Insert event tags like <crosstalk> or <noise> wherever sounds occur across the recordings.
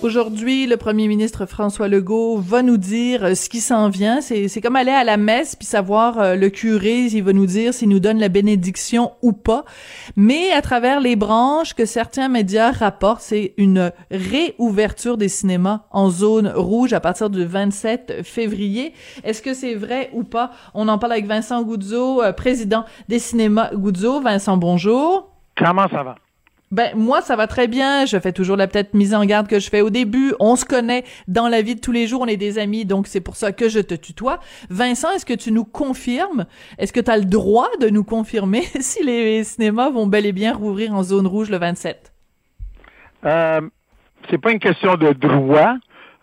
Aujourd'hui, le premier ministre François Legault va nous dire euh, ce qui s'en vient. C'est comme aller à la messe puis savoir euh, le curé, il va nous dire s'il nous donne la bénédiction ou pas. Mais à travers les branches que certains médias rapportent, c'est une réouverture des cinémas en zone rouge à partir du 27 février. Est-ce que c'est vrai ou pas? On en parle avec Vincent Goudzo, euh, président des cinémas Goudzo. Vincent, bonjour. Comment ça va? Ben moi ça va très bien, je fais toujours la petite mise en garde que je fais au début. On se connaît dans la vie de tous les jours, on est des amis, donc c'est pour ça que je te tutoie. Vincent, est-ce que tu nous confirmes? Est-ce que tu as le droit de nous confirmer <laughs> si les cinémas vont bel et bien rouvrir en zone rouge le 27 euh, C'est pas une question de droit.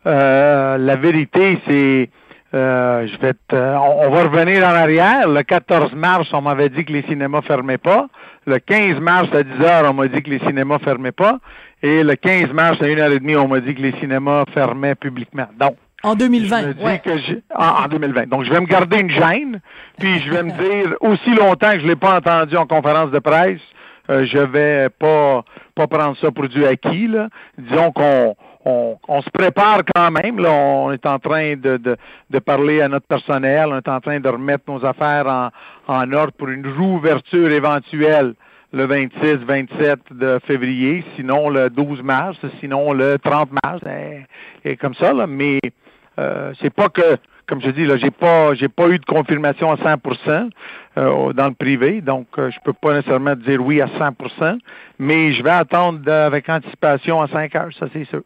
Euh, la vérité, c'est euh, je vais on, va revenir en arrière. Le 14 mars, on m'avait dit que les cinémas fermaient pas. Le 15 mars à 10 heures, on m'a dit que les cinémas fermaient pas. Et le 15 mars à 1h30, on m'a dit que les cinémas fermaient publiquement. Donc, en 2020. Je me dis que en, 2020. Donc, je vais me garder une gêne, puis je vais me <laughs> dire, aussi longtemps que je l'ai pas entendu en conférence de presse, euh, je vais pas pas prendre ça pour du acquis. Là. Disons qu'on on, se prépare quand même. Là, on est en train de, de, parler à notre personnel, on est en train de remettre nos affaires en, en ordre pour une rouverture éventuelle le 26-27 de février, sinon le 12 mars, sinon le 30 mars, et, comme ça. Là. Mais euh, c'est pas que, comme je dis, là, j'ai pas, j'ai pas eu de confirmation à 100% euh, dans le privé, donc euh, je peux pas nécessairement dire oui à 100%, mais je vais attendre avec anticipation à 5 heures, ça c'est sûr.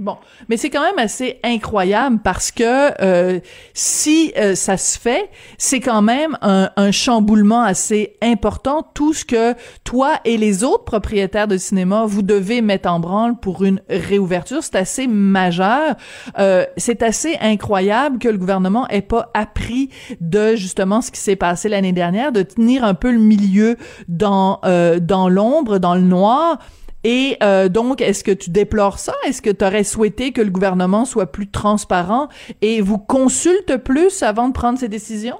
Bon, mais c'est quand même assez incroyable parce que euh, si euh, ça se fait, c'est quand même un, un, chamboulement assez important. Tout ce que toi et les autres propriétaires de cinéma vous devez mettre en branle pour une réouverture, c'est assez majeur. Euh, c'est assez incroyable que le gouvernement ait pas appris de justement ce qui s'est passé l'année dernière, de tenir un peu le milieu dans euh, dans l'ombre, dans le noir. Et euh, donc, est-ce que tu déplores ça? Est-ce que tu aurais souhaité que le gouvernement soit plus transparent et vous consulte plus avant de prendre ses décisions?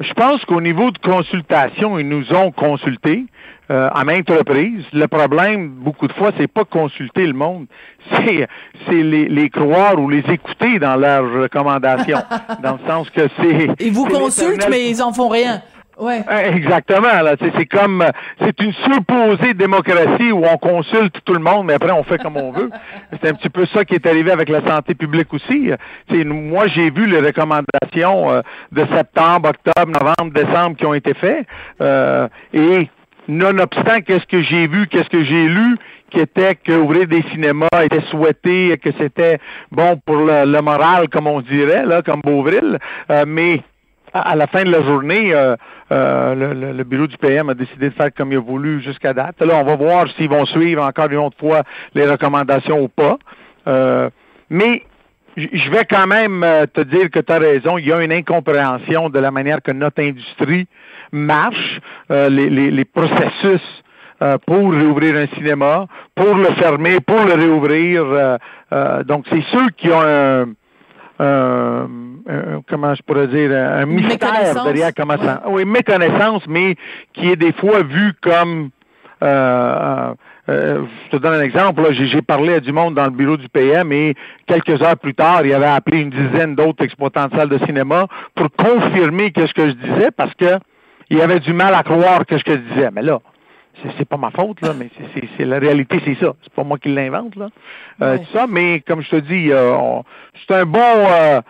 Je pense qu'au niveau de consultation, ils nous ont consultés euh, à maintes reprises. Le problème, beaucoup de fois, c'est pas consulter le monde, <laughs> c'est c'est les, les croire ou les écouter dans leurs recommandations, <laughs> dans le sens que c'est. Ils vous consultent, mais ils en font rien. Ouais. Euh, exactement. Là, c'est comme c'est une supposée démocratie où on consulte tout le monde, mais après on fait comme on veut. <laughs> C'est un petit peu ça qui est arrivé avec la santé publique aussi. C'est moi j'ai vu les recommandations euh, de septembre, octobre, novembre, décembre qui ont été faites. Euh, et nonobstant qu'est-ce que j'ai vu, qu'est-ce que j'ai lu, qui était qu'ouvrir des cinémas était souhaité, que c'était bon pour le, moral, comme on dirait, là, comme Beauvril, mais à la fin de la journée, euh, euh, le, bureau du PM a décidé de faire comme il a voulu jusqu'à date. Là, on va voir s'ils vont suivre encore une autre fois les recommandations ou pas. Euh, mais je vais quand même te dire que tu as raison. Il y a une incompréhension de la manière que notre industrie marche, les, les, processus pour réouvrir un cinéma, pour le fermer, pour le réouvrir. donc, c'est ceux qui ont un euh, comment je pourrais dire, un mystère derrière comment ça. Oui, méconnaissance, mais qui est des fois vu comme. Euh, euh, je te donne un exemple. J'ai parlé à du monde dans le bureau du PM et quelques heures plus tard, il avait appelé une dizaine d'autres exploitants de salles de cinéma pour confirmer que ce que je disais parce que il avait du mal à croire que ce que je disais. Mais là, c'est pas ma faute, là, mais c'est la réalité, c'est ça. C'est pas moi qui l'invente, là. Euh, ça, mais comme je te dis, euh, c'est un bon euh,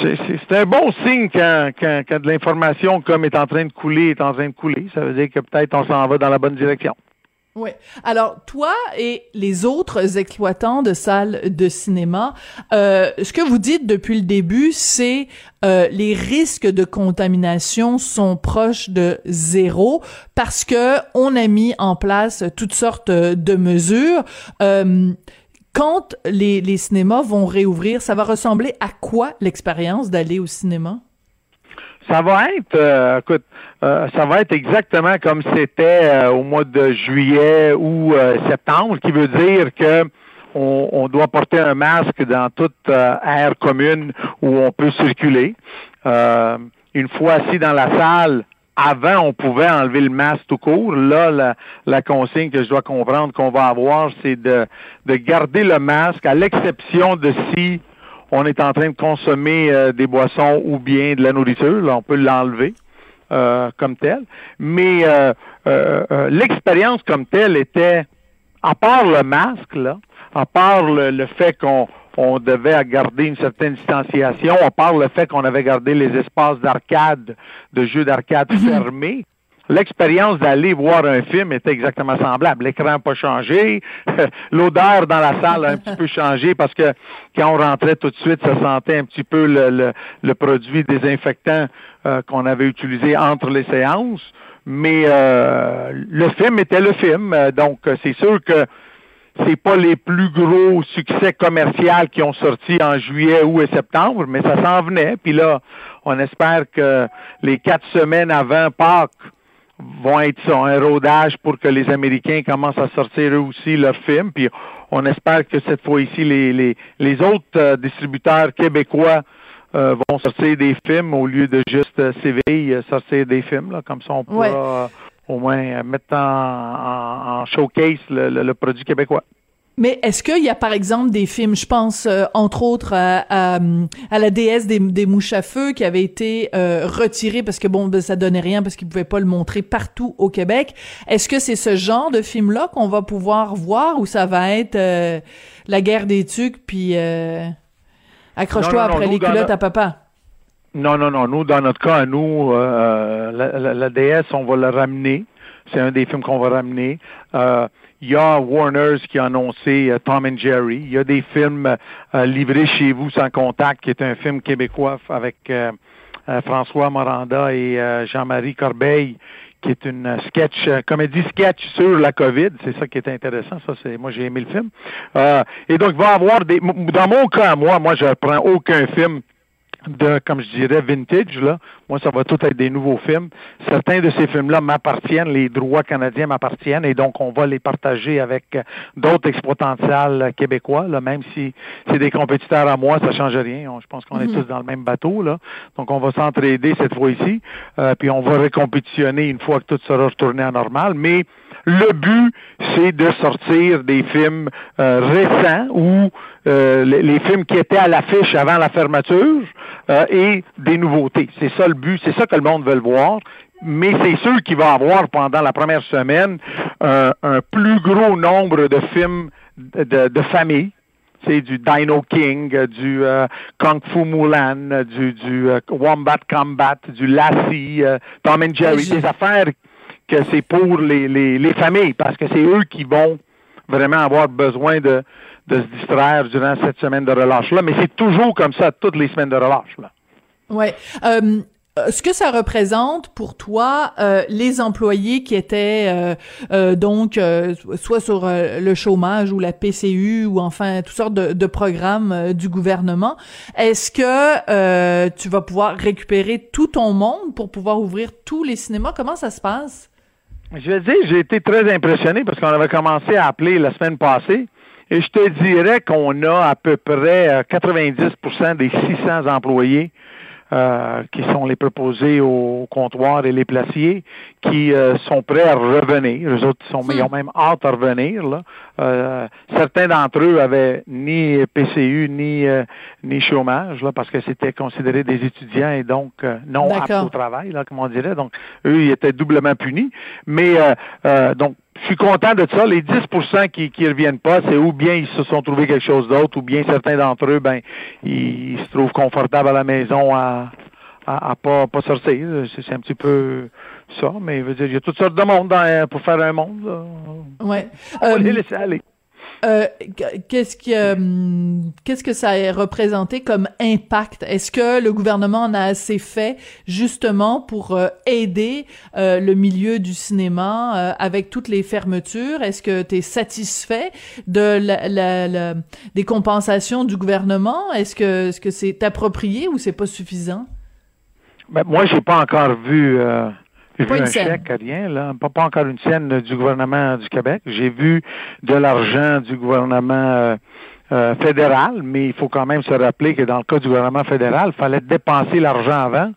c'est un bon signe quand, quand, quand de l'information comme est en train de couler, est en train de couler. Ça veut dire que peut-être on s'en va dans la bonne direction. Oui. Alors, toi et les autres exploitants de salles de cinéma, euh, ce que vous dites depuis le début, c'est euh, les risques de contamination sont proches de zéro parce que on a mis en place toutes sortes de mesures. Euh, quand les, les cinémas vont réouvrir, ça va ressembler à quoi l'expérience d'aller au cinéma? Ça va être, euh, écoute, euh, ça va être exactement comme c'était euh, au mois de juillet ou septembre, qui veut dire que on, doit porter un masque dans toute aire commune où on peut circuler. une fois assis dans la salle, avant, on pouvait enlever le masque tout court. Là, la, la consigne que je dois comprendre qu'on va avoir, c'est de, de garder le masque, à l'exception de si on est en train de consommer euh, des boissons ou bien de la nourriture, là, on peut l'enlever euh, comme tel. Mais euh, l'expérience comme telle était, à part le masque, là, à part le, fait qu'on on devait garder une certaine distanciation, à part le fait qu'on avait gardé les espaces d'arcade, de jeux d'arcade mhm. fermés, l'expérience d'aller voir un film était exactement semblable. L'écran n'a pas changé, <laughs> l'odeur dans la salle a un petit peu changé parce que quand on rentrait tout de suite, ça sentait un petit peu le, le, produit désinfectant euh, qu'on avait utilisé entre les séances. Mais euh, le film était le film, donc c'est sûr que c'est pas les plus gros succès commerciaux qui ont sorti en juillet ou septembre, mais ça s'en venait. Puis là, on espère que les quatre semaines avant Pâques, vont être ça, un rodage pour que les Américains commencent à sortir eux aussi leurs films. Puis on espère que cette fois-ci, les, les, les autres euh, distributeurs québécois euh, vont sortir des films au lieu de juste euh, Séville sortir des films. Là, comme ça, on pourra au moins mettre en, en, showcase le produit québécois. Mais est-ce qu'il y a par exemple des films, je pense euh, entre autres à, la déesse des, mouches à feu qui avait été euh, retiré parce que bon, ben, ça donnait rien parce qu'ils pouvaient pas le montrer partout au Québec. Est-ce que c'est ce genre de film-là qu'on va pouvoir voir ou ça va être euh, la guerre des tucs puis accroche-toi après les culottes à papa? Non, non, non. Nous, dans notre cas, nous, la, la, déesse, on va la ramener. C'est un des films qu'on va ramener. Il y a Warner's qui a annoncé euh, Tom and Jerry. Il y a des films euh, livrés chez vous sans contact, qui est un film québécois avec euh, François Moranda et Jean-Marie Corbeil, qui est une sketch, comédie sketch sur la COVID. C'est ça qui est intéressant. Ça, c'est moi j'ai aimé le film. et donc il va y avoir des. Dans mon cas, moi, moi je prends aucun film de, comme je dirais, vintage, là. Moi, ça va tout être des nouveaux films. Certains de ces films-là m'appartiennent, les droits canadiens m'appartiennent, et donc on va les partager avec euh, d'autres salles québécois, là, même si c'est des compétiteurs à moi, ça change rien. je pense qu'on est mhm. tous dans le même bateau, là. Donc, on va s'entraider cette fois-ci, euh, puis on va récompétitionner une fois que tout sera retourné à normal, mais le but, c'est de sortir des films euh, récents ou euh, les, films qui étaient à l'affiche avant la fermeture euh, et des nouveautés. C'est ça le but, c'est ça que le monde veut voir. Mais c'est sûr qu'il va avoir pendant la première semaine un plus gros nombre de films de, de famille, c'est du Dino King, du Kung Fu Mulan, du, du Wombat Combat, du Lassie, Tom and Jerry, des affaires que c'est pour les, les, les, familles, parce que c'est eux qui vont vraiment avoir besoin de, de se distraire durant cette semaine de relâche-là. Mais c'est toujours comme ça, toutes les semaines de relâche-là. Oui. Euh, ce que ça représente pour toi, euh, les employés qui étaient euh, euh donc soit sur le chômage ou la PCU ou enfin toutes sortes de, de programmes du gouvernement, est-ce que tu vas pouvoir récupérer tout ton monde pour pouvoir ouvrir tous les cinémas? Comment ça se passe? Je vais dire, j'ai été très impressionné parce qu'on avait commencé à appeler la semaine passée. Et je te dirais qu'on a à peu près 90% euh, des 600 employés euh, qui sont les proposés au comptoir et les placiers, qui euh, sont prêts à revenir. Les autres sont, ils ont même hâte à revenir. Là. Euh, certains d'entre eux avaient ni PCU ni ni chômage, là, parce que c'était considéré des étudiants et donc non aptes au travail, là, comme on dirait. Donc, eux, ils étaient doublement punis. Mais donc je suis content de ça. Les 10% qui ne reviennent pas, c'est ou bien ils se sont trouvés quelque chose d'autre, ou bien certains d'entre eux, ben, ils se trouvent confortables à la maison à, à, à pas, pas sortir. C'est c'est un petit peu ça, mais je veux dire, il y a toutes sortes de monde dans- pour faire un monde. Là. Ouais. On va Euh, les laisser aller. Euh, qu'est-ce que hum, qu'est-ce que ça a représenté comme impact? Est-ce que le gouvernement en a assez fait justement pour euh, aider euh, le milieu du cinéma euh, avec toutes les fermetures? Est-ce que tu es satisfait de la, la- la- des compensations du gouvernement? Est-ce que est-ce que c'est approprié ou c'est pas suffisant? Ben, moi, j'ai pas encore vu, euh, vu une un chèque, rien, là. Pas, pas encore une scène du gouvernement du Québec. J'ai vu de l'argent du gouvernement euh, euh, fédéral, mais il faut quand même se rappeler que dans le cas du gouvernement fédéral, il fallait dépenser l'argent avant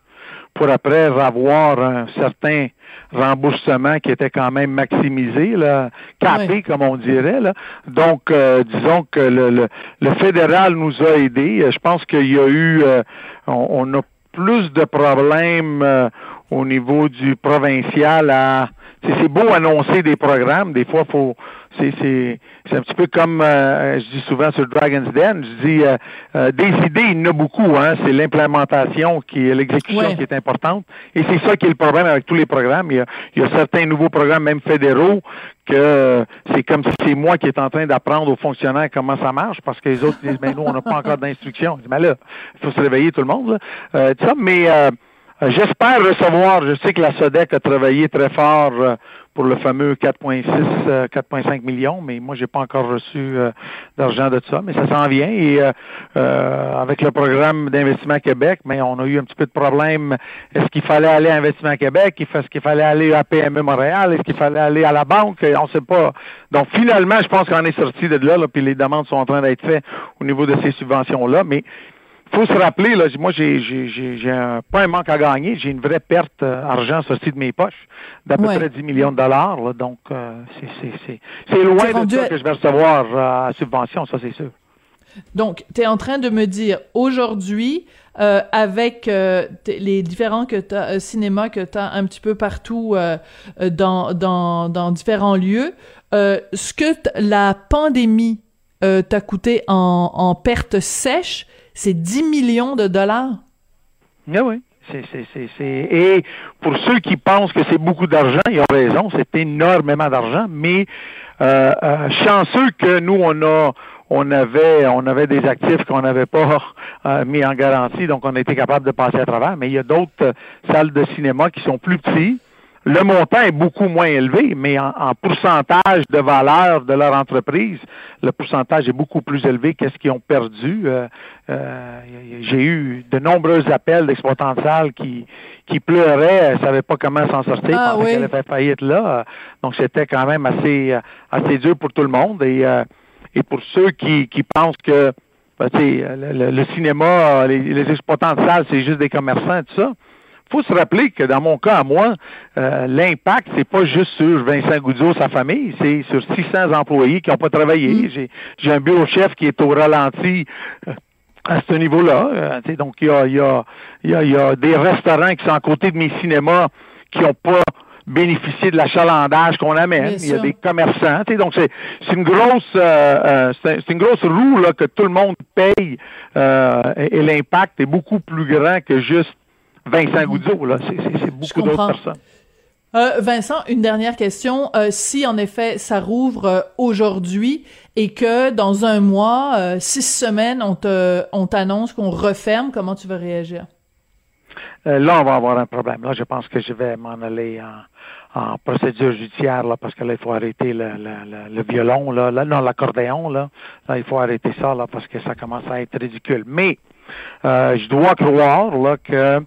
pour après avoir un certain remboursement qui était quand même maximisé, là, capé, comme on dirait. Là. Donc, euh, disons que le, le, le fédéral nous a aidés. Je pense qu'il y a eu, euh, on, on a plus de problèmes euh, au niveau du provincial à c'est beau annoncer des programmes, des fois faut c'est c'est c'est un petit peu comme euh, je dis souvent sur Dragon's Den, je dis euh, euh, des idées, il y en a beaucoup, hein, c'est l'implémentation qui est l'exécution Ouais. qui est importante. Et c'est ça qui est le problème avec tous les programmes. Il y a, il y a certains nouveaux programmes, même fédéraux, que c'est comme si c'est moi qui est en train d'apprendre aux fonctionnaires comment ça marche, parce que les autres disent, mais nous, on n'a pas encore d'instruction. Je dis, mais là, il faut se réveiller tout le monde. Là. Euh, ça, mais euh, J'espère recevoir, je sais que la SODEC a travaillé très fort euh, pour le fameux 4,6, euh, 4,5 millions, mais moi, j'ai pas encore reçu euh, d'argent de ça, mais ça s'en vient. Et euh, euh, avec le programme d'Investissement Québec, mais on a eu un petit peu de problème. Est-ce qu'il fallait aller à Investissement Québec? Est-ce qu'il fallait aller à PME Montréal? Est-ce qu'il fallait aller à la banque? On sait pas. Donc, finalement, je pense qu'on est sorti de là, là, puis les demandes sont en train d'être faites au niveau de ces subventions-là, mais faut se rappeler, là, moi, j'ai, j'ai, j'ai, j'ai un, pas un manque à gagner, j'ai une vraie perte euh, argent sorti de mes poches d'à peu Ouais. près 10 millions de dollars. Là, donc, euh, c'est, c'est, c'est, c'est loin de ça à- que je vais recevoir euh, à subvention, ça c'est sûr. Donc, tu es en train de me dire aujourd'hui, euh, avec euh, t- les différents que t'as, euh, cinémas que tu as un petit peu partout euh, dans, dans, dans différents lieux, euh, ce que t- la pandémie euh, t'a coûté en, en perte sèche, c'est 10 millions de dollars? Oui, oui. C'est, c'est, c'est, c'est... Et pour ceux qui pensent que c'est beaucoup d'argent, ils ont raison, c'est énormément d'argent, mais euh, euh, chanceux que nous, on a on avait on avait des actifs qu'on n'avait pas euh, mis en garantie, donc on a été capable de passer à travers. Mais il y a d'autres euh, salles de cinéma qui sont plus petites. Le montant est beaucoup moins élevé, mais en, en pourcentage de valeur de leur entreprise, le pourcentage est beaucoup plus élevé qu'est-ce qu'ils ont perdu. Euh, euh, J'ai eu de nombreux appels d'exploitants de salles qui, qui pleuraient, ne savaient pas comment s'en sortir, Ah, pensaient oui. qu'elle avait faillite là. Donc c'était quand même assez, euh, assez dur pour tout le monde. Et, euh, et pour ceux qui, qui pensent que ben, le, le- le cinéma, les, les exploitants de salles, c'est juste des commerçants et tout ça faut se rappeler que dans mon cas à moi, euh, l'impact, c'est pas juste sur Vincent Goudzot, sa famille, c'est sur 600 employés qui n'ont pas travaillé. J'ai, j'ai un bureau chef qui est au ralenti euh, à ce niveau-là. Euh, donc, il y a, il y, a, il y, a, il y a des restaurants qui sont à côté de mes cinémas qui n'ont pas bénéficié de l'achalandage qu'on amène. Il y a des commerçants. donc, c'est, c'est une grosse euh, euh, c'est, c'est une grosse roue là, que tout le monde paye euh, et, et l'impact est beaucoup plus grand que juste Vincent Goudzot, là. C'est, beaucoup d'autres personnes. Euh, Vincent, une dernière question. Euh, si en effet ça rouvre euh, aujourd'hui et que dans un mois, six semaines, on te, on t'annonce qu'on referme, comment tu vas réagir? Là, on va avoir un problème. Là, je pense que je vais m'en aller en, en procédure judiciaire, là, parce que là, il faut arrêter le, le, le, le violon, là, là, non, l'accordéon, là. Là, il faut arrêter ça, là, parce que ça commence à être ridicule. Mais, je dois croire, là, que,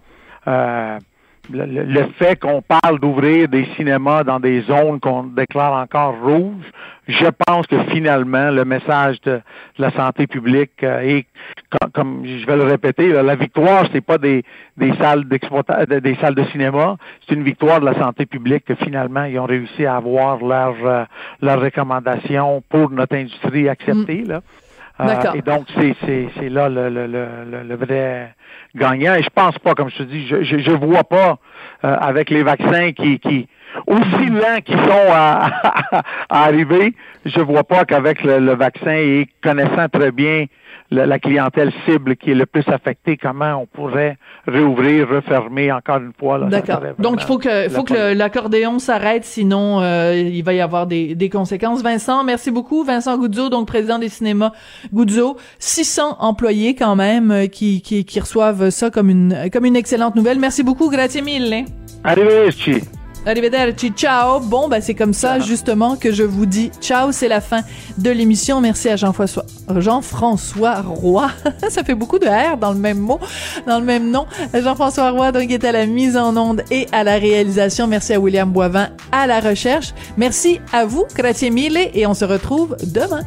euh, le, le- fait qu'on parle d'ouvrir des cinémas dans des zones qu'on déclare encore rouges, je pense que finalement, le message de, de la santé publique euh, est, com- comme je vais le répéter, là, la victoire, c'est pas des, des salles d'exploitation, des salles de cinéma, c'est une victoire de la santé publique que finalement, ils ont réussi à avoir leurs euh, leurs recommandations pour notre industrie acceptées, là. Euh, et donc, c'est, là le, le, le, le- vrai gagnant. Et je pense pas, comme je te dis, je je vois pas euh, avec les vaccins qui, qui aussi lents qu'ils sont à, <laughs> à, arriver, je vois pas qu'avec le, vaccin et connaissant très bien la, clientèle cible qui est le plus affectée, comment on pourrait réouvrir, refermer encore une fois. D'accord. Donc il faut que faut que l'accordéon s'arrête, sinon euh, il va y avoir des, des conséquences. Vincent, merci beaucoup. Vincent Guzzo, donc président des cinémas Guzzo. 600 employés quand même euh, qui, qui, qui reçoivent ça comme une comme une excellente nouvelle. Merci beaucoup. Grazie mille. Arrivederci. Arrivederci, ciao. Bon, ben c'est comme ça justement que je vous dis ciao. C'est la fin de l'émission. Merci à Jean-François Jean-François Roy. <laughs> ça fait beaucoup de R dans le même mot, dans le même nom. Jean-François Roy donc est à la mise en onde et à la réalisation. Merci à William Boivin à la recherche. Merci à vous, grazie mille, et on se retrouve demain.